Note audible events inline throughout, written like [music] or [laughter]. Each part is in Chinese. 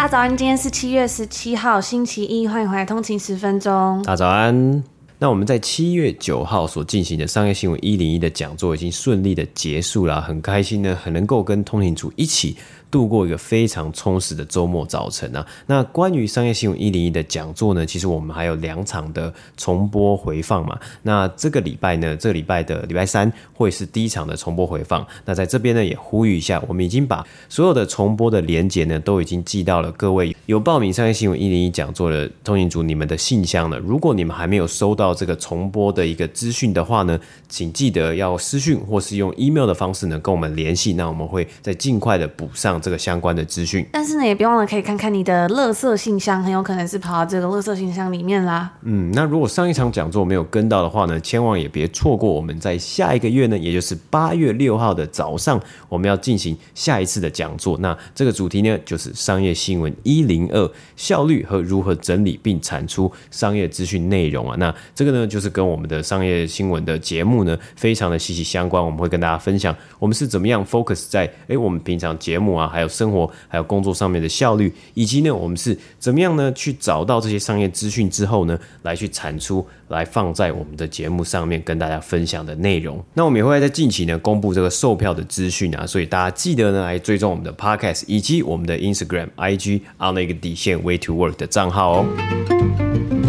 大家早安，今天是七月十七号，星期一，欢迎回来通勤十分钟。大家早安。那我们在七月九号所进行的商业新闻一零一的讲座已经顺利的结束了，很开心呢，很能够跟通勤组一起。度过一个非常充实的周末早晨啊！那关于商业新闻一零一的讲座呢，其实我们还有两场的重播回放嘛。那这个礼拜呢，这个礼拜的礼拜三会是第一场的重播回放。那在这边呢，也呼吁一下，我们已经把所有的重播的连接呢，都已经寄到了各位有报名商业新闻一零一讲座的通讯组你们的信箱了。如果你们还没有收到这个重播的一个资讯的话呢，请记得要私讯或是用 email 的方式呢，跟我们联系。那我们会再尽快的补上。这个相关的资讯，但是呢，也别忘了可以看看你的垃圾信箱，很有可能是跑到这个垃圾信箱里面啦。嗯，那如果上一场讲座没有跟到的话呢，千万也别错过我们在下一个月呢，也就是八月六号的早上，我们要进行下一次的讲座。那这个主题呢，就是商业新闻一零二效率和如何整理并产出商业资讯内容啊。那这个呢，就是跟我们的商业新闻的节目呢，非常的息息相关。我们会跟大家分享，我们是怎么样 focus 在哎，我们平常节目啊，还有生活，还有工作上面的效率，以及呢，我们是怎么样呢？去找到这些商业资讯之后呢，来去产出，来放在我们的节目上面跟大家分享的内容。那我们也会在近期呢公布这个售票的资讯啊，所以大家记得呢来追踪我们的 Podcast 以及我们的 Instagram、IG on 那个底线 Way to Work 的账号哦。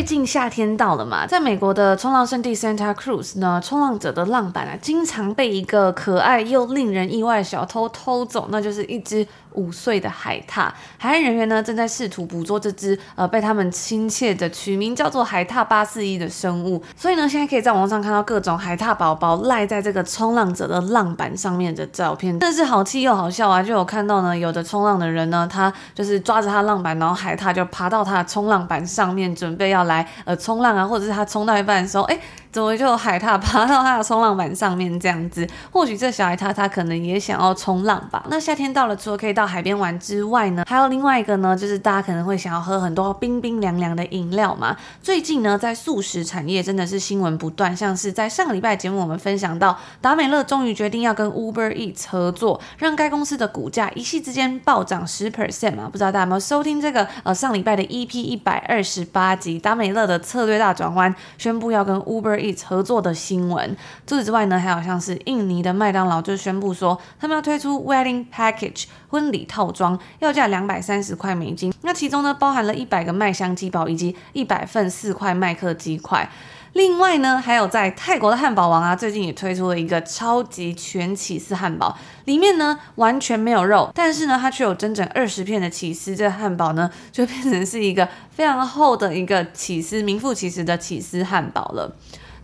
最近夏天到了嘛，在美国的冲浪圣地 Santa Cruz 呢，冲浪者的浪板啊，经常被一个可爱又令人意外的小偷偷走，那就是一只。五岁的海獭，海岸人员呢正在试图捕捉这只呃被他们亲切的取名叫做海獭八四一的生物，所以呢现在可以在网上看到各种海獭宝宝赖在这个冲浪者的浪板上面的照片，真是好气又好笑啊！就有看到呢有的冲浪的人呢，他就是抓着他浪板，然后海獭就爬到他的冲浪板上面，准备要来呃冲浪啊，或者是他冲到一半的时候，哎。怎么就海獭爬到他的冲浪板上面这样子？或许这小海獭他可能也想要冲浪吧。那夏天到了，除了可以到海边玩之外呢，还有另外一个呢，就是大家可能会想要喝很多冰冰凉凉的饮料嘛。最近呢，在速食产业真的是新闻不断，像是在上个礼拜节目我们分享到，达美乐终于决定要跟 Uber Eat 合作，让该公司的股价一夕之间暴涨十 percent 嘛。不知道大家有没有收听这个呃上礼拜的 EP 一百二十八集，达美乐的策略大转弯，宣布要跟 Uber。合作的新闻。除此之外呢，还有像是印尼的麦当劳就宣布说，他们要推出 Wedding Package 婚礼套装，要价两百三十块美金。那其中呢，包含了一百个麦香鸡堡以及一百份四块麦克鸡块。另外呢，还有在泰国的汉堡王啊，最近也推出了一个超级全起司汉堡，里面呢完全没有肉，但是呢它却有整整二十片的起司，这个汉堡呢就变成是一个非常厚的一个起司名副其实的起司汉堡了。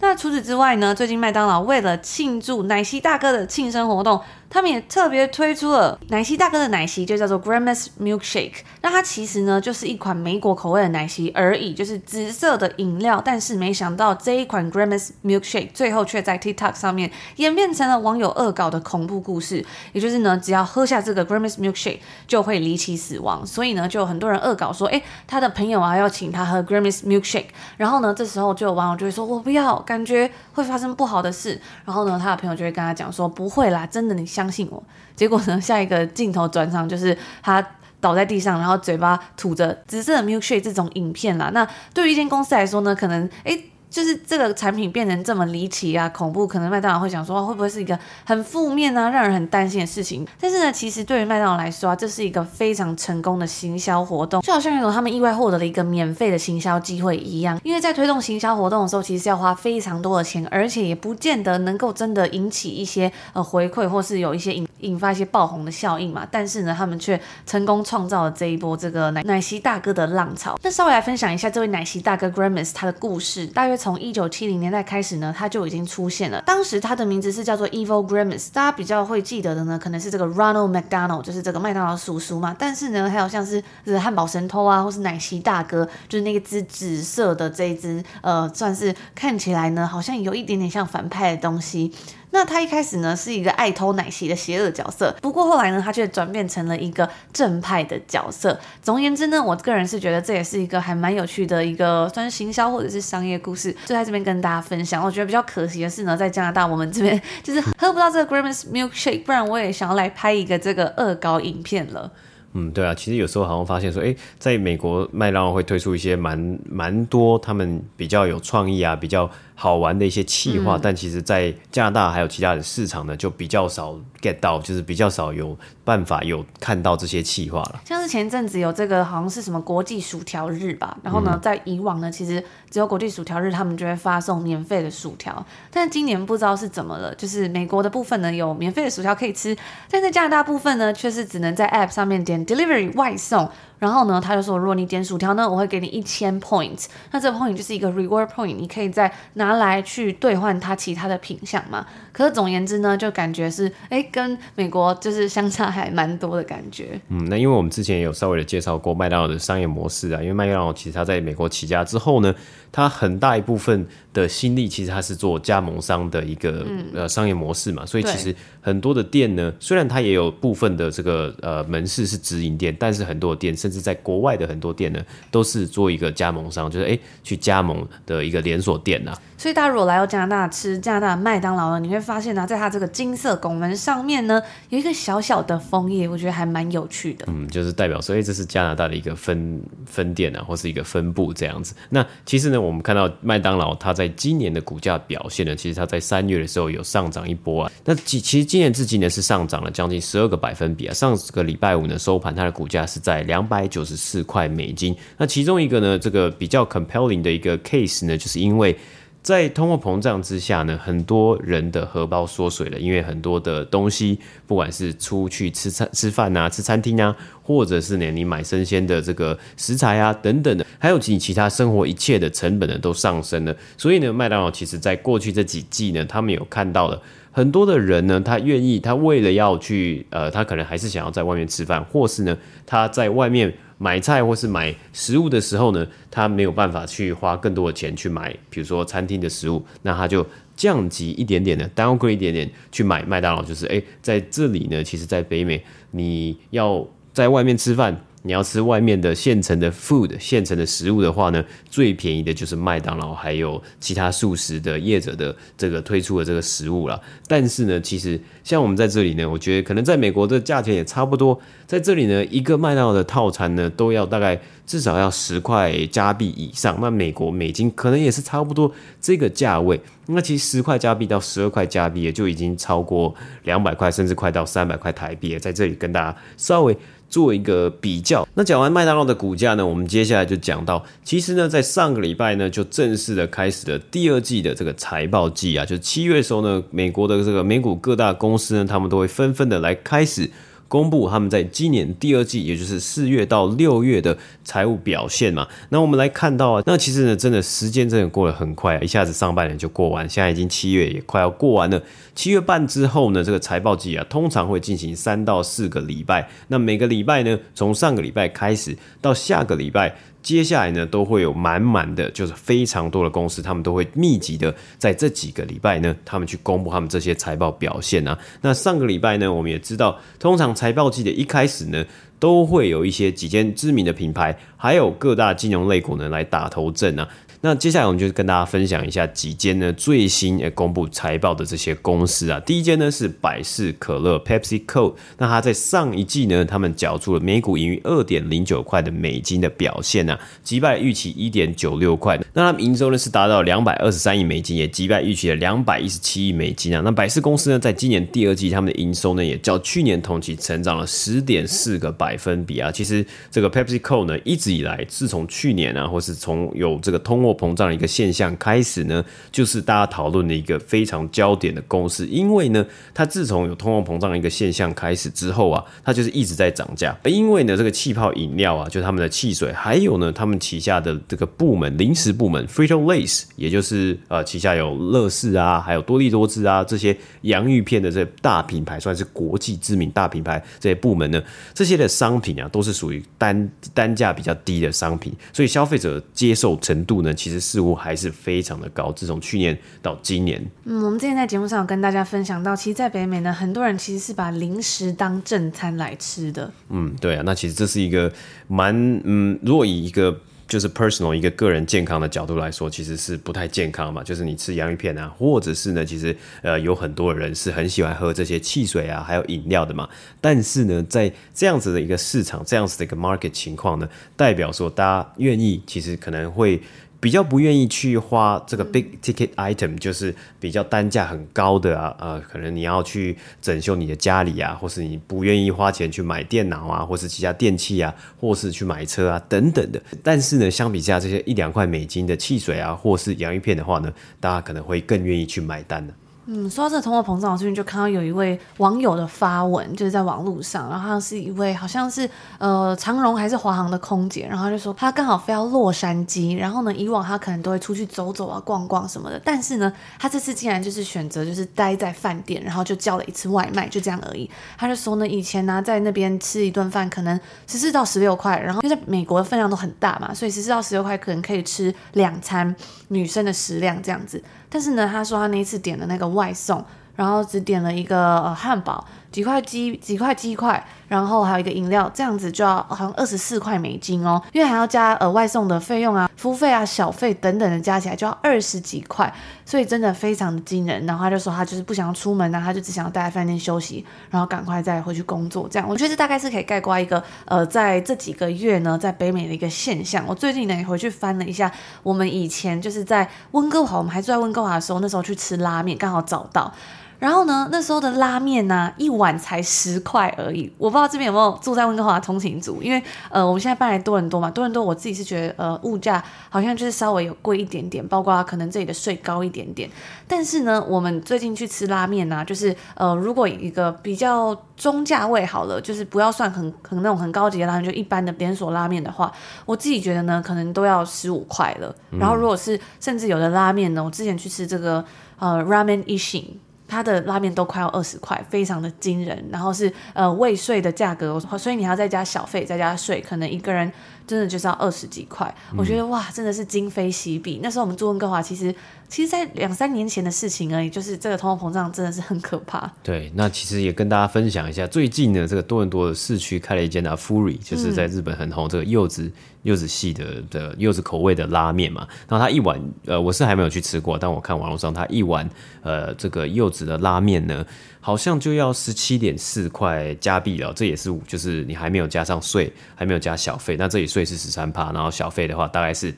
那除此之外呢，最近麦当劳为了庆祝奶昔大哥的庆生活动。他们也特别推出了奶昔大哥的奶昔，就叫做 Grimace Milkshake。那它其实呢，就是一款莓果口味的奶昔而已，就是紫色的饮料。但是没想到这一款 Grimace Milkshake 最后却在 TikTok 上面演变成了网友恶搞的恐怖故事。也就是呢，只要喝下这个 Grimace Milkshake 就会离奇死亡。所以呢，就有很多人恶搞说，诶，他的朋友啊要请他喝 Grimace Milkshake。然后呢，这时候就有网友就会说，我不要，感觉会发生不好的事。然后呢，他的朋友就会跟他讲说，不会啦，真的你。相信我，结果呢？[laughs] 下一个镜头转场就是他倒在地上，然后嘴巴吐着紫色的 milkshake 这种影片啦。那对于一间公司来说呢，可能诶。就是这个产品变成这么离奇啊、恐怖，可能麦当劳会想说会不会是一个很负面啊、让人很担心的事情？但是呢，其实对于麦当劳来说啊，这是一个非常成功的行销活动，就好像有种他们意外获得了一个免费的行销机会一样。因为在推动行销活动的时候，其实是要花非常多的钱，而且也不见得能够真的引起一些呃回馈，或是有一些引引发一些爆红的效应嘛。但是呢，他们却成功创造了这一波这个奶奶昔大哥的浪潮。那稍微来分享一下这位奶昔大哥 Grimace 他的故事，大约。从一九七零年代开始呢，它就已经出现了。当时它的名字是叫做 Evil Grimace，大家比较会记得的呢，可能是这个 Ronald McDonald，就是这个麦当劳叔叔嘛。但是呢，还有像是这汉堡神偷啊，或是奶昔大哥，就是那个只紫色的这一只，呃，算是看起来呢，好像有一点点像反派的东西。那他一开始呢是一个爱偷奶昔的邪恶角色，不过后来呢，他却转变成了一个正派的角色。总而言之呢，我个人是觉得这也是一个还蛮有趣的一个算是行销或者是商业故事，就在这边跟大家分享。我觉得比较可惜的是呢，在加拿大我们这边就是喝不到这个 Grimace Milkshake，不然我也想要来拍一个这个恶搞影片了。嗯，对啊，其实有时候好像发现说，诶，在美国麦当劳会推出一些蛮蛮多他们比较有创意啊，比较。好玩的一些企划，嗯、但其实，在加拿大还有其他的市场呢，就比较少 get 到，就是比较少有办法有看到这些企划了。像是前阵子有这个，好像是什么国际薯条日吧，然后呢，嗯、在以往呢，其实只有国际薯条日，他们就会发送免费的薯条，但今年不知道是怎么了，就是美国的部分呢有免费的薯条可以吃，但在加拿大部分呢，却是只能在 App 上面点 Delivery 外送。然后呢，他就说，如果你点薯条呢，我会给你一千 point。那这个 point 就是一个 reward point，你可以再拿来去兑换它其他的品项嘛。可是总言之呢，就感觉是，哎，跟美国就是相差还蛮多的感觉。嗯，那因为我们之前也有稍微的介绍过麦当劳的商业模式啊，因为麦当劳其实它在美国起家之后呢，它很大一部分的心力其实它是做加盟商的一个、嗯、呃商业模式嘛，所以其实很多的店呢，虽然它也有部分的这个呃门市是直营店，但是很多的店甚至在国外的很多店呢，都是做一个加盟商，就是哎去加盟的一个连锁店呐、啊。所以大家如果来到加拿大吃加拿大的麦当劳呢，你会发现呢、啊，在它这个金色拱门上面呢，有一个小小的枫叶，我觉得还蛮有趣的。嗯，就是代表说，哎，这是加拿大的一个分分店啊，或是一个分部这样子。那其实呢，我我们看到麦当劳它在今年的股价表现呢，其实它在三月的时候有上涨一波啊。那其其实今年至今呢是上涨了将近十二个百分比啊。上个礼拜五呢收盘，它的股价是在两百九十四块美金。那其中一个呢，这个比较 compelling 的一个 case 呢，就是因为。在通货膨胀之下呢，很多人的荷包缩水了，因为很多的东西，不管是出去吃餐吃饭啊，吃餐厅啊，或者是呢你买生鲜的这个食材啊等等的，还有其其他生活一切的成本呢都上升了。所以呢，麦当劳其实在过去这几季呢，他们有看到了很多的人呢，他愿意，他为了要去，呃，他可能还是想要在外面吃饭，或是呢他在外面。买菜或是买食物的时候呢，他没有办法去花更多的钱去买，比如说餐厅的食物，那他就降级一点点的单要贵一点点去买麦当劳，就是诶，在这里呢，其实，在北美你要在外面吃饭。你要吃外面的现成的 food、现成的食物的话呢，最便宜的就是麦当劳，还有其他素食的业者的这个推出的这个食物了。但是呢，其实像我们在这里呢，我觉得可能在美国的价钱也差不多。在这里呢，一个麦当劳的套餐呢，都要大概至少要十块加币以上。那美国美金可能也是差不多这个价位。那其实十块加币到十二块加币，也就已经超过两百块，甚至快到三百块台币。在这里跟大家稍微。做一个比较，那讲完麦当劳的股价呢，我们接下来就讲到，其实呢，在上个礼拜呢，就正式的开始了第二季的这个财报季啊，就七月的时候呢，美国的这个美股各大公司呢，他们都会纷纷的来开始。公布他们在今年第二季，也就是四月到六月的财务表现嘛。那我们来看到啊，那其实呢，真的时间真的过得很快啊，一下子上半年就过完，现在已经七月也快要过完了。七月半之后呢，这个财报季啊，通常会进行三到四个礼拜。那每个礼拜呢，从上个礼拜开始到下个礼拜。接下来呢，都会有满满的，就是非常多的公司，他们都会密集的在这几个礼拜呢，他们去公布他们这些财报表现啊。那上个礼拜呢，我们也知道，通常财报季的一开始呢，都会有一些几间知名的品牌，还有各大金融类股呢来打头阵啊。那接下来我们就是跟大家分享一下几间呢最新诶公布财报的这些公司啊。第一间呢是百事可乐 （PepsiCo），那它在上一季呢，他们缴出了每股盈余二点零九块的美金的表现啊，击败预期一点九六块。那他们营收呢是达到两百二十三亿美金，也击败预期的两百一十七亿美金啊。那百事公司呢，在今年第二季他们的营收呢也较去年同期成长了十点四个百分比啊。其实这个 PepsiCo 呢一直以来，自从去年啊，或是从有这个通货膨胀的一个现象开始呢，就是大家讨论的一个非常焦点的公司。因为呢，它自从有通货膨胀的一个现象开始之后啊，它就是一直在涨价。而因为呢，这个气泡饮料啊，就他们的汽水，还有呢，他们旗下的这个部门零食部门 Frito-Lay，也就是呃旗下有乐事啊，还有多利多滋啊这些洋芋片的这些大品牌，算是国际知名大品牌这些部门呢，这些的商品啊，都是属于单单价比较低的商品，所以消费者接受程度呢，其实似乎还是非常的高。自从去年到今年，嗯，我们之前在节目上有跟大家分享到，其实，在北美呢，很多人其实是把零食当正餐来吃的。嗯，对啊，那其实这是一个蛮嗯，如果以一个就是 personal 一个个人健康的角度来说，其实是不太健康嘛。就是你吃洋芋片啊，或者是呢，其实呃有很多人是很喜欢喝这些汽水啊，还有饮料的嘛。但是呢，在这样子的一个市场，这样子的一个 market 情况呢，代表说大家愿意，其实可能会。比较不愿意去花这个 big ticket item，就是比较单价很高的啊，呃，可能你要去整修你的家里啊，或是你不愿意花钱去买电脑啊，或是其他电器啊，或是去买车啊等等的。但是呢，相比下这些一两块美金的汽水啊，或是洋芋片的话呢，大家可能会更愿意去买单的。嗯，说到这个通货膨胀，我最近就看到有一位网友的发文，就是在网络上，然后他是一位好像是呃长荣还是华航的空姐，然后他就说他刚好飞到洛杉矶，然后呢以往他可能都会出去走走啊、逛逛什么的，但是呢他这次竟然就是选择就是待在饭店，然后就叫了一次外卖，就这样而已。他就说呢以前呢、在那边吃一顿饭可能十四到十六块，然后因为在美国的分量都很大嘛，所以十四到十六块可能可以吃两餐女生的食量这样子。但是呢，他说他那一次点的那个外送，然后只点了一个呃汉堡。几块鸡，几块鸡块，然后还有一个饮料，这样子就要好像二十四块美金哦，因为还要加额外送的费用啊、服务费啊、小费等等的，加起来就要二十几块，所以真的非常的惊人。然后他就说他就是不想要出门啊，他就只想要待在饭店休息，然后赶快再回去工作。这样，我觉得这大概是可以概括一个呃，在这几个月呢，在北美的一个现象。我最近呢也回去翻了一下，我们以前就是在温哥华，我们还住在温哥华的时候，那时候去吃拉面，刚好找到。然后呢，那时候的拉面呢、啊，一碗才十块而已。我不知道这边有没有住在温哥华的通勤族，因为呃，我们现在搬来多伦多嘛，多伦多我自己是觉得呃，物价好像就是稍微有贵一点点，包括可能这里的税高一点点。但是呢，我们最近去吃拉面呢、啊，就是呃，如果一个比较中价位好了，就是不要算很很那种很高级的拉面，就一般的连锁拉面的话，我自己觉得呢，可能都要十五块了。然后如果是甚至有的拉面呢，我之前去吃这个呃 Ramen Ishin。它的拉面都快要二十块，非常的惊人。然后是呃未税的价格，所以你还要再加小费，再加税，可能一个人真的就是要二十几块。嗯、我觉得哇，真的是今非昔比。那时候我们住温哥华，其实其实，在两三年前的事情而已。就是这个通货膨胀真的是很可怕。对，那其实也跟大家分享一下，最近呢，这个多伦多的市区开了一间啊，Furi，就是在日本很红这个柚子。柚子系的的柚子口味的拉面嘛，然后它一碗，呃，我是还没有去吃过，但我看网络上它一碗，呃，这个柚子的拉面呢，好像就要十七点四块加币了，这也是就是你还没有加上税，还没有加小费，那这里税是十三趴，然后小费的话大概是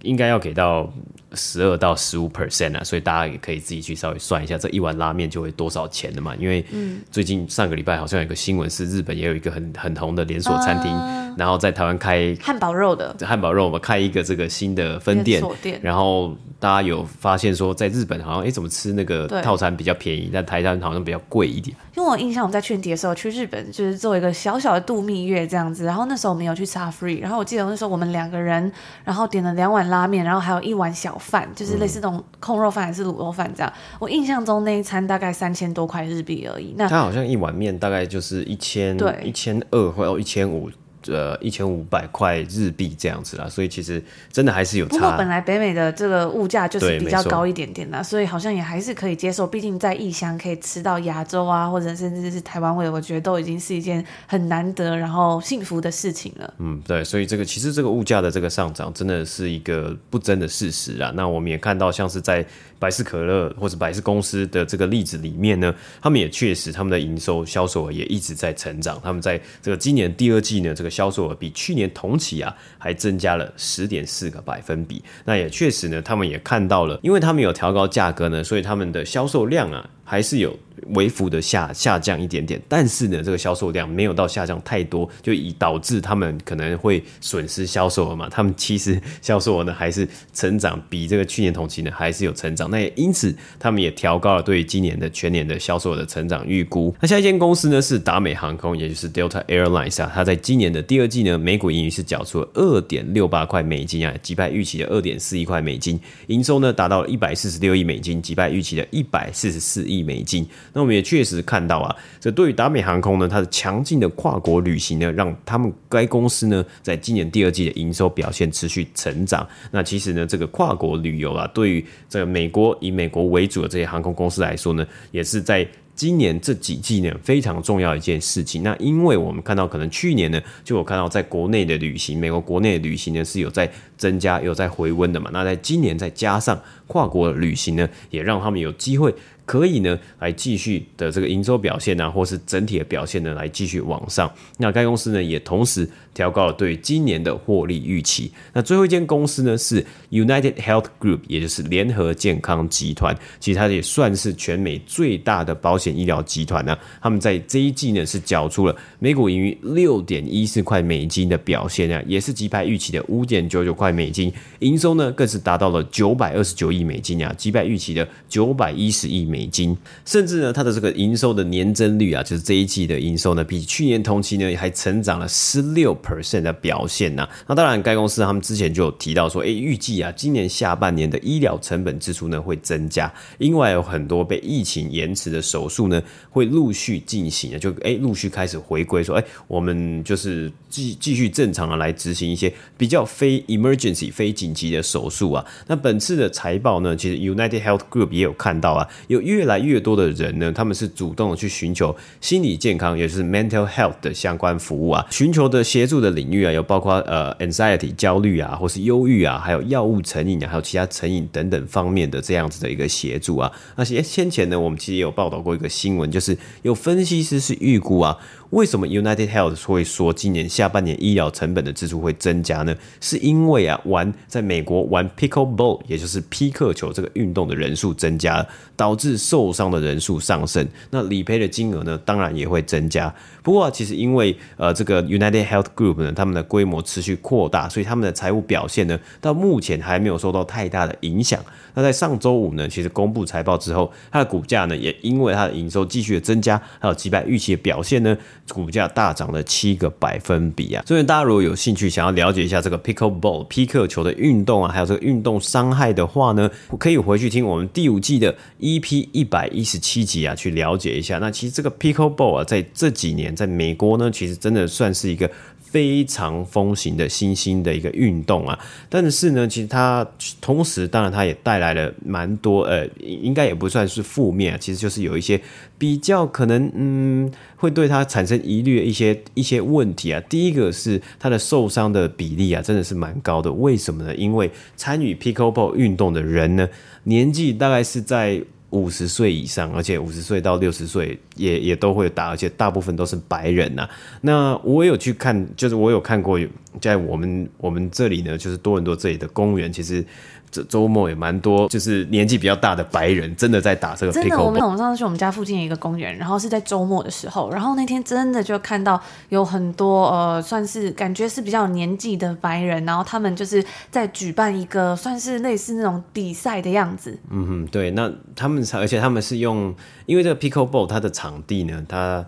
应该要给到十二到十五 percent 啊，所以大家也可以自己去稍微算一下，这一碗拉面就会多少钱的嘛，因为最近上个礼拜好像有个新闻是日本也有一个很很红的连锁餐厅。Uh 然后在台湾开汉堡肉的汉堡肉，我们开一个这个新的分店。店然后大家有发现说，在日本好像哎，怎么吃那个套餐比较便宜，但台湾好像比较贵一点。因为我印象我们在去年底的时候去日本，就是做一个小小的度蜜月这样子。然后那时候我们有去吃 free，然后我记得那时候我们两个人，然后点了两碗拉面，然后还有一碗小饭，就是类似那种控肉饭还是卤肉饭这样。嗯、我印象中那一餐大概三千多块日币而已。那它好像一碗面大概就是一千对一千二或者一千五。呃一千五百块日币这样子啦，所以其实真的还是有差。不过本来北美的这个物价就是比较高一点点的，所以好像也还是可以接受。毕竟在异乡可以吃到亚洲啊，或者甚至是台湾味，我觉得都已经是一件很难得然后幸福的事情了。嗯，对，所以这个其实这个物价的这个上涨真的是一个不争的事实啊。那我们也看到，像是在百事可乐或者百事公司的这个例子里面呢，他们也确实他们的营收销售额也一直在成长。他们在这个今年第二季呢，这个销售额比去年同期啊还增加了十点四个百分比。那也确实呢，他们也看到了，因为他们有调高价格呢，所以他们的销售量啊还是有。微幅的下下降一点点，但是呢，这个销售量没有到下降太多，就以导致他们可能会损失销售额嘛。他们其实销售额呢还是成长，比这个去年同期呢还是有成长。那也因此，他们也调高了对今年的全年的销售额的成长预估。那下一间公司呢是达美航空，也就是 Delta Airlines 啊，它在今年的第二季呢，每股盈余是缴出了二点六八块美金啊，击败预期的二点四一块美金，营收呢达到了一百四十六亿美金，击败预期的一百四十四亿美金。那我们也确实看到啊，这对于达美航空呢，它的强劲的跨国旅行呢，让他们该公司呢，在今年第二季的营收表现持续成长。那其实呢，这个跨国旅游啊，对于这个美国以美国为主的这些航空公司来说呢，也是在今年这几季呢非常重要一件事情。那因为我们看到，可能去年呢，就有看到在国内的旅行，美国国内的旅行呢是有在增加、有在回温的嘛。那在今年再加上跨国旅行呢，也让他们有机会。可以呢，来继续的这个营收表现啊，或是整体的表现呢，来继续往上。那该公司呢，也同时调高了对今年的获利预期。那最后一间公司呢，是 United Health Group，也就是联合健康集团。其实它也算是全美最大的保险医疗集团呢。他们在这一季呢，是缴出了每股盈余六点一四块美金的表现啊，也是击败预期的五点九九块美金。营收呢，更是达到了九百二十九亿美金啊，击败预期的九百一十亿。美金，甚至呢，它的这个营收的年增率啊，就是这一季的营收呢，比去年同期呢还成长了十六 percent 的表现呢、啊。那当然，该公司他们之前就有提到说，哎，预计啊，今年下半年的医疗成本支出呢会增加，另外有很多被疫情延迟的手术呢会陆续进行啊，就哎陆续开始回归，说哎，我们就是继继续正常的来执行一些比较非 emergency 非紧急的手术啊。那本次的财报呢，其实 United Health Group 也有看到啊，有。越来越多的人呢，他们是主动的去寻求心理健康，也就是 mental health 的相关服务啊，寻求的协助的领域啊，有包括呃 anxiety 焦虑啊，或是忧郁啊，还有药物成瘾啊，还有其他成瘾等等方面的这样子的一个协助啊。那些先前呢，我们其实也有报道过一个新闻，就是有分析师是预估啊。为什么 United Health 会说今年下半年医疗成本的支出会增加呢？是因为啊，玩在美国玩 Pickleball，也就是皮克球这个运动的人数增加，导致受伤的人数上升，那理赔的金额呢，当然也会增加。不过啊，其实因为呃这个 United Health Group 呢，他们的规模持续扩大，所以他们的财务表现呢，到目前还没有受到太大的影响。那在上周五呢，其实公布财报之后，它的股价呢，也因为它的营收继续的增加，还有击败预期的表现呢。股价大涨了七个百分比啊！所以大家如果有兴趣想要了解一下这个 pickleball 匹克球的运动啊，还有这个运动伤害的话呢，可以回去听我们第五季的 EP 一百一十七集啊，去了解一下。那其实这个 pickleball 啊，在这几年在美国呢，其实真的算是一个。非常风行的新兴的一个运动啊，但是呢，其实它同时，当然它也带来了蛮多呃，应该也不算是负面啊，其实就是有一些比较可能嗯，会对它产生疑虑的一些一些问题啊。第一个是它的受伤的比例啊，真的是蛮高的。为什么呢？因为参与 Pickleball 运动的人呢，年纪大概是在。五十岁以上，而且五十岁到六十岁也也都会打，而且大部分都是白人呐、那我有去看，就是我有看过，在我们我们这里呢，就是多伦多这里的公园，其实。这周末也蛮多，就是年纪比较大的白人，真的在打这个。真的，我们我们上次去我们家附近的一个公园，然后是在周末的时候，然后那天真的就看到有很多呃，算是感觉是比较年纪的白人，然后他们就是在举办一个算是类似那种比赛的样子。嗯哼，对，那他们而且他们是用，因为这个 pickleball 它的场地呢，它。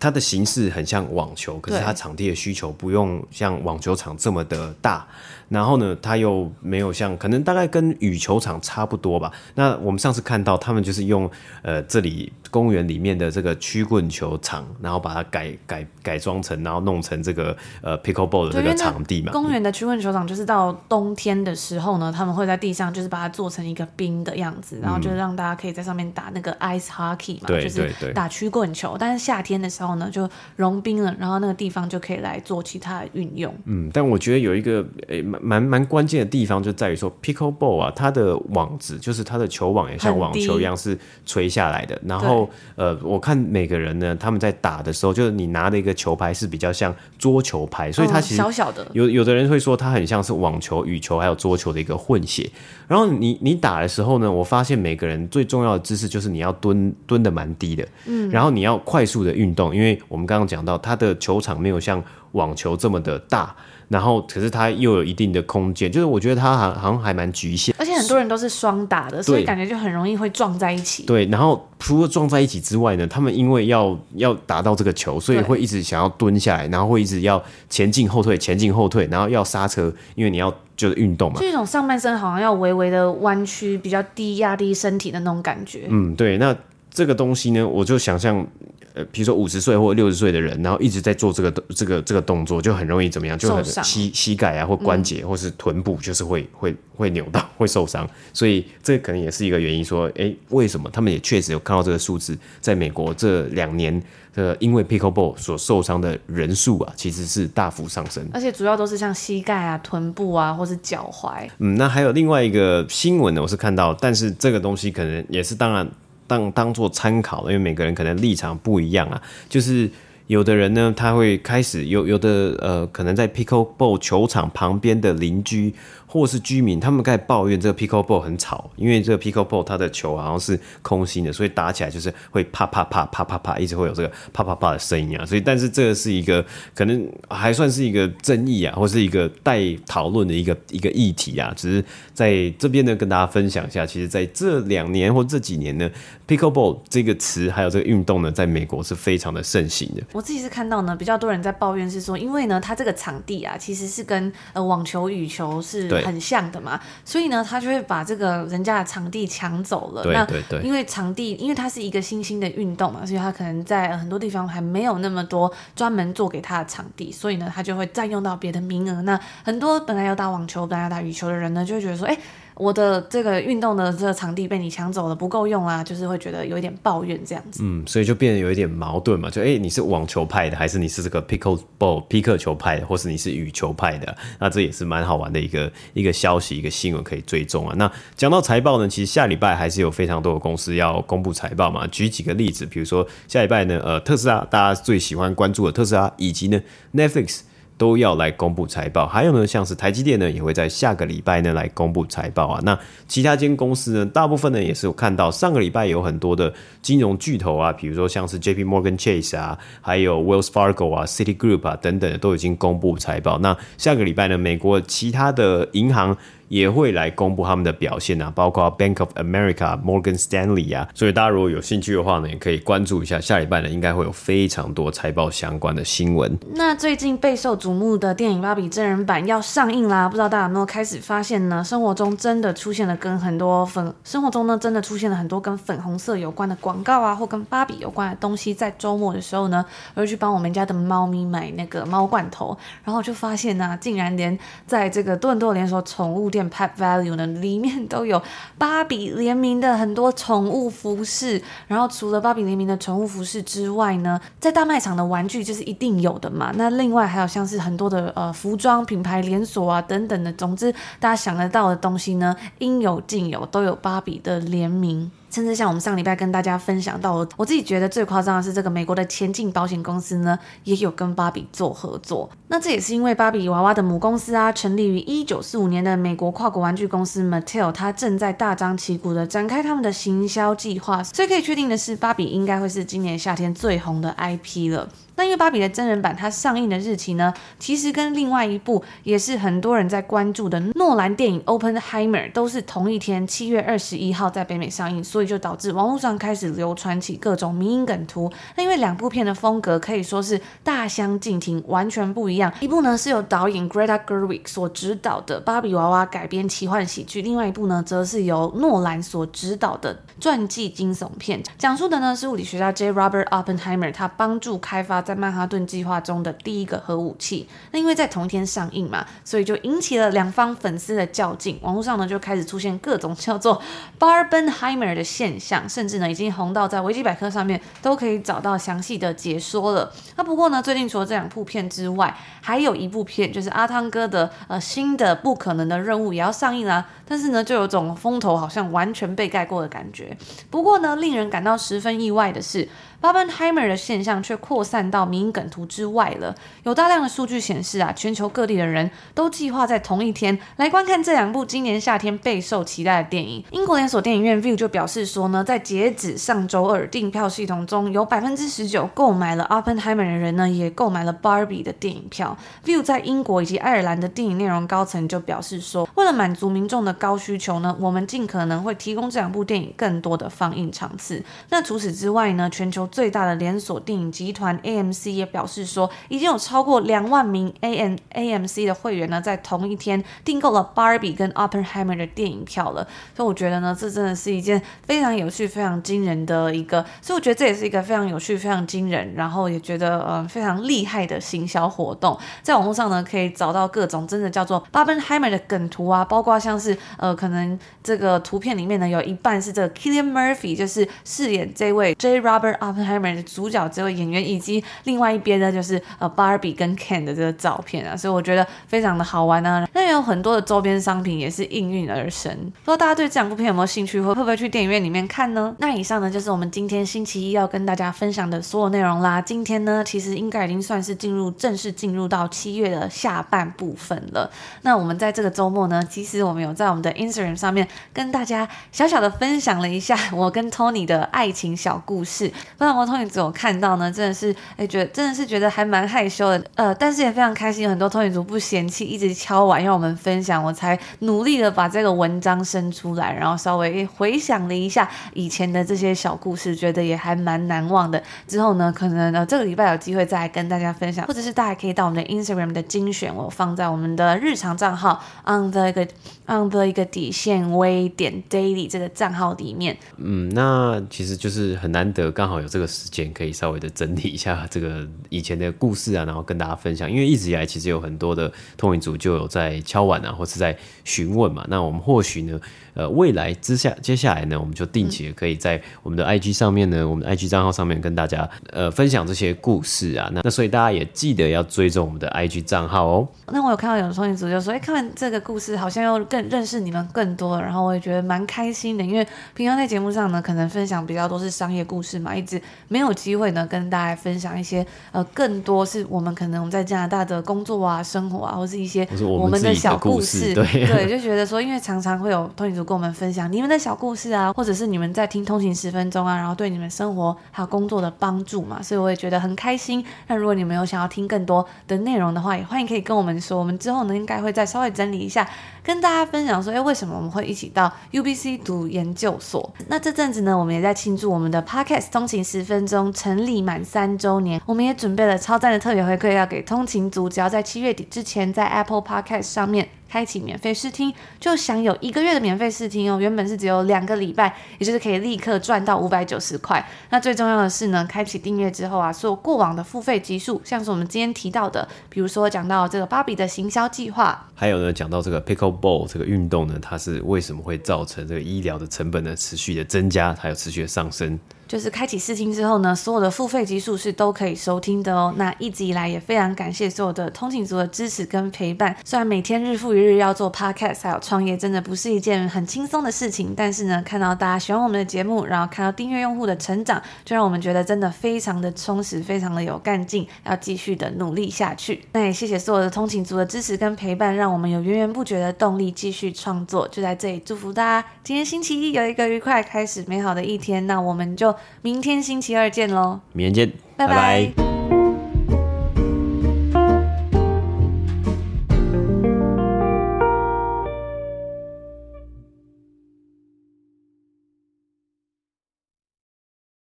它的形式很像网球，可是它场地的需求不用像网球场这么的大，然后呢，它又没有像可能大概跟羽球场差不多吧。那我们上次看到他们就是用呃这里公园里面的这个曲棍球场，然后把它改改改装成，然后弄成这个呃 pickleball 的这个场地嘛。公园的曲棍球场就是到冬天的时候呢，他们会在地上就是把它做成一个冰的样子，然后就让大家可以在上面打那个 ice hockey 嘛，对就是打曲棍球。但是夏天的时候呢，就融冰了，然后那个地方就可以来做其他的运用。嗯，但我觉得有一个诶蛮蛮蛮关键的地方就在于说 pickleball 啊，它的网子就是它的球网也像网球一样是垂下来的，然后呃，我看每个人呢，他们在打的时候，就是你拿的一个球拍是比较像桌球拍，所以它其实小小的。有有的人会说它很像是网球、羽球还有桌球的一个混血。然后你你打的时候呢，我发现每个人最重要的姿势就是你要蹲蹲的蛮低的，嗯，然后你要快速的运动，因为我们刚刚讲到它的球场没有像网球这么的大。然后，可是它又有一定的空间，就是我觉得它好好像还蛮局限，而且很多人都是双打的，所以感觉就很容易会撞在一起。对，然后除了撞在一起之外呢，他们因为要要打到这个球，所以会一直想要蹲下来，然后会一直要前进后退，前进后退，然后要刹车，因为你要就是运动嘛，就一种上半身好像要微微的弯曲，比较低压低身体的那种感觉。嗯，对，那这个东西呢，我就想象。呃，比如说五十岁或六十岁的人，然后一直在做这个这个这个动作，就很容易怎么样？就很膝膝盖啊，或关节，或是臀部，就是会会会扭到，[laughs] 会受伤。所以这可能也是一个原因。说，哎，为什么他们也确实有看到这个数字，在美国这两年的因为 pickleball 所受伤的人数啊，其实是大幅上升。而且主要都是像膝盖啊、臀部啊，或是脚踝。嗯，那还有另外一个新闻呢，我是看到，但是这个东西可能也是当然。当当做参考，因为每个人可能立场不一样啊，就是有的人呢，他会开始有有的呃，可能在 pickleball 球场旁边的邻居。或是居民，他们开始抱怨这个 pickleball 很吵，因为这个 pickleball 它的球好像是空心的，所以打起来就是会啪啪啪啪啪啪，一直会有这个啪啪啪的声音啊。所以，但是这个是一个可能还算是一个争议啊，或是一个待讨论的一个一个议题啊。只是在这边呢，跟大家分享一下，其实在这两年或这几年呢，pickleball 这个词还有这个运动呢，在美国是非常的盛行的。我自己是看到呢，比较多人在抱怨是说，因为呢，它这个场地啊，其实是跟呃网球、羽球是。很像的嘛，所以呢，他就会把这个人家的场地抢走了。对对对。那因为场地，因为它是一个新兴的运动嘛，所以它可能在很多地方还没有那么多专门做给它的场地，所以呢，它就会占用到别的名额。那很多本来要打网球、本来要打羽球的人呢，就会觉得说，哎。我的这个运动的这个场地被你抢走了，不够用啊，就是会觉得有一点抱怨这样子。嗯，所以就变得有一点矛盾嘛，就哎，你是网球派的，还是你是这个 pickleball 匹克球派的，或是你是羽球派的？那这也是蛮好玩的一个 [laughs] 一个消息，一个新闻可以追踪啊。那讲到财报呢，其实下礼拜还是有非常多的公司要公布财报嘛。举几个例子，比如说下礼拜呢，呃，特斯拉大家最喜欢关注的特斯拉，以及呢 Netflix。都要来公布财报，还有呢，像是台积电呢，也会在下个礼拜呢来公布财报啊。那其他间公司呢，大部分呢也是有看到上个礼拜有很多的金融巨头啊，比如说像是 JP Morgan Chase 啊，还有 Wells Fargo 啊、City Group 啊等等都已经公布财报。那下个礼拜呢，美国其他的银行。也会来公布他们的表现啊，包括 Bank of America、Morgan Stanley 啊，所以大家如果有兴趣的话呢，也可以关注一下。下礼拜呢，应该会有非常多财报相关的新闻。那最近备受瞩目的电影《芭比》真人版要上映啦，不知道大家有没有开始发现呢？生活中真的出现了跟很多粉，生活中呢真的出现了很多跟粉红色有关的广告啊，或跟芭比有关的东西。在周末的时候呢，我就去帮我们家的猫咪买那个猫罐头，然后就发现呢、竟然连在这个多伦多连锁宠物店。Pet Value 呢，里面都有芭比联名的很多宠物服饰，然后除了芭比联名的宠物服饰之外呢，在大卖场的玩具就是一定有的嘛。那另外还有像是很多的呃服装品牌连锁啊等等的，总之大家想得到的东西呢，应有尽有，都有芭比的联名。甚至像我们上礼拜跟大家分享到，我自己觉得最夸张的是这个美国的前进保险公司呢，也有跟芭比做合作。那这也是因为芭比娃娃的母公司啊，成立于一九四五年的美国跨国玩具公司 Mattel，它正在大张旗鼓的展开他们的行销计划。所以可以确定的是，芭比应该会是今年夏天最红的 IP 了。那因为芭比的真人版它上映的日期呢，其实跟另外一部也是很多人在关注的《诺兰电影《Openheimer》都是同一天七月二十一号在北美上映，所以就导致网络上开始流传起各种迷因梗图。那因为两部片的风格可以说是大相径庭，完全不一样。一部呢是由导演 Greta Gerwig 所执导的芭比娃娃改编奇幻喜剧，另外一部呢则是由诺兰所执导的传记惊悚片，讲述的呢是物理学家 J. Robert Oppenheimer 他帮助开发在曼哈顿计划中的第一个核武器。那因为在同一天上映嘛，所以就引起了两方粉丝的较劲，网络上呢就开始出现各种叫做 Barbenheimer 的现象，甚至呢已经红到在维基百科上面都可以找到详细的解说了。那不过呢，最近除了这两部片之外，还有一部片就是阿汤哥的呃新的不可能的任务也要上映啦。但是呢，就有种风头好像完全被盖过的感觉。不过呢，令人感到十分意外的是。Barbenheimer 的现象却扩散到民营梗图之外了。有大量的数据显示啊，全球各地的人都计划在同一天来观看这两部今年夏天备受期待的电影。英国连锁电影院 View 就表示说呢，在截止上周二，订票系统中有百分之十九购买了 Oppenheimer 的人呢，也购买了 Barbie 的电影票。View 在英国以及爱尔兰的电影内容高层就表示说，为了满足民众的高需求呢，我们尽可能会提供这两部电影更多的放映场次。那除此之外呢，全球最大的连锁电影集团 AMC 也表示说，已经有超过两万名 AM AMC 的会员呢，在同一天订购了 Barbie 跟 Oppenheimer 的电影票了。所以我觉得呢，这真的是一件非常有趣、非常惊人的一个。所以我觉得这也是一个非常有趣、非常惊人，然后也觉得呃非常厉害的行销活动。在网络上呢，可以找到各种真的叫做 Barbenheimer 的梗图啊，包括像是呃可能这个图片里面呢，有一半是这个 Killian Murphy，就是饰演这位 J. Robert Oppen Oppenheimer。主角这位演员，以及另外一边呢，就是呃，Barbie 跟 Ken 的这个照片啊，所以我觉得非常的好玩啊。那也有很多的周边商品也是应运而生。不知道大家对这两部片有没有兴趣，会会不会去电影院里面看呢？那以上呢，就是我们今天星期一要跟大家分享的所有内容啦。今天呢，其实应该已经算是进入正式进入到七月的下半部分了。那我们在这个周末呢，其实我们有在我们的 Instagram 上面跟大家小小的分享了一下我跟 Tony 的爱情小故事。我 Tony 我看到呢，真的是哎，觉得真的是觉得还蛮害羞的，呃，但是也非常开心，有很多通勤族不嫌弃，一直敲完要我们分享，我才努力的把这个文章生出来，然后稍微回想了一下以前的这些小故事，觉得也还蛮难忘的。之后呢，可能呃这个礼拜有机会再来跟大家分享，或者是大家可以到我们的 Instagram 的精选，我放在我们的日常账号 on the 一个 on the 一个底线微点 daily 这个账号里面。嗯，那其实就是很难得，刚好有这这个时间。可以稍微的整理一下这个以前的故事啊，然后跟大家分享。因为一直以来其实有很多的通灵组就有在敲碗啊，或是在询问嘛。那我们或许呢，呃，未来之下接下来呢，我们就定期的可以在我们的 IG 上面呢，我们的 IG 账号上面跟大家呃分享这些故事啊。那那所以大家也记得要追踪我们的 IG 账号哦。那我有看到有的通勤族就说，哎，看完这个故事好像又更认识你们更多，然后我也觉得蛮开心的，因为平常在节目上呢，可能分享比较多是商业故事嘛，一直没有机会呢跟大家分享一些呃更多是我们可能我们在加拿大的工作啊、生活啊，或是一些我们的小故事。[laughs] 对对，就觉得说，因为常常会有通勤族跟我们分享你们的小故事啊，或者是你们在听通勤十分钟啊，然后对你们生活还有工作的帮助嘛，所以我也觉得很开心。那如果你们有想要听更多的内容的话，也欢迎可以跟我们说，我们之后呢应该会再稍微整理一下，跟大家分享说，哎，为什么我们会一起到 UBC 读研究所？那这阵子呢，我们也在庆祝我们的 Podcast 通勤十分钟成立满三周年，我们也准备了超赞的特别回馈要给通勤族，只要在七月底之前在 Apple Podcast 上面。开启免费试听，就享有一个月的免费试听哦。原本是只有两个礼拜，也就是可以立刻赚到五百九十块。那最重要的是呢，开启订阅之后啊，所有过往的付费集数，像是我们今天提到的，比如说讲到这个芭比的行销计划，还有呢，讲到这个 pickleball 这个运动呢，它是为什么会造成这个医疗的成本呢持续的增加，还有持续的上升。就是开启试听之后呢，所有的付费集数是都可以收听的哦。那一直以来也非常感谢所有的通勤族的支持跟陪伴。虽然每天日复一日要做 podcast 还有创业，真的不是一件很轻松的事情，但是呢，看到大家喜欢我们的节目，然后看到订阅用户的成长，就让我们觉得真的非常的充实，非常的有干劲，要继续的努力下去。那也谢谢所有的通勤族的支持跟陪伴，让我们有源源不绝的动力继续创作。就在这里祝福大家，今天星期一有一个愉快开始，美好的一天。那我们就。明天星期二见喽！明天见，拜拜。拜拜。